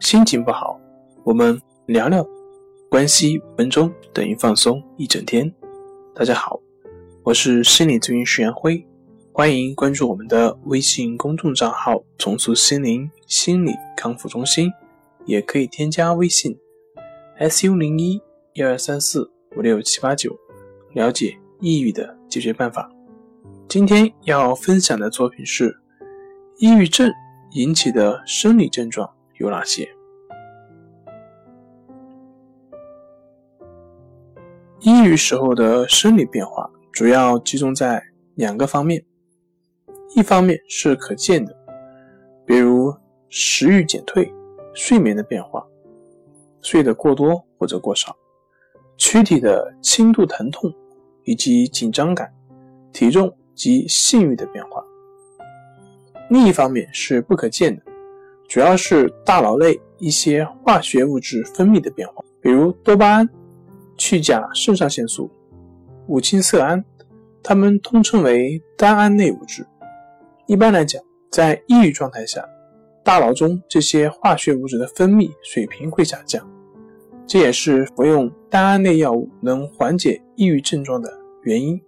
心情不好，我们聊聊，关系五分钟等于放松一整天。大家好，我是心理咨询师杨辉，欢迎关注我们的微信公众账号“重塑心灵心理康复中心”，也可以添加微信 “su 零一一二三四五六七八九”，了解抑郁的解决办法。今天要分享的作品是抑郁症引起的生理症状。有哪些？抑郁时候的生理变化主要集中在两个方面，一方面是可见的，比如食欲减退、睡眠的变化，睡得过多或者过少，躯体的轻度疼痛以及紧张感，体重及性欲的变化。另一方面是不可见的。主要是大脑内一些化学物质分泌的变化，比如多巴胺、去甲肾上腺素、五羟色胺，它们通称为单胺类物质。一般来讲，在抑郁状态下，大脑中这些化学物质的分泌水平会下降，这也是服用单胺类药物能缓解抑郁症状的原因。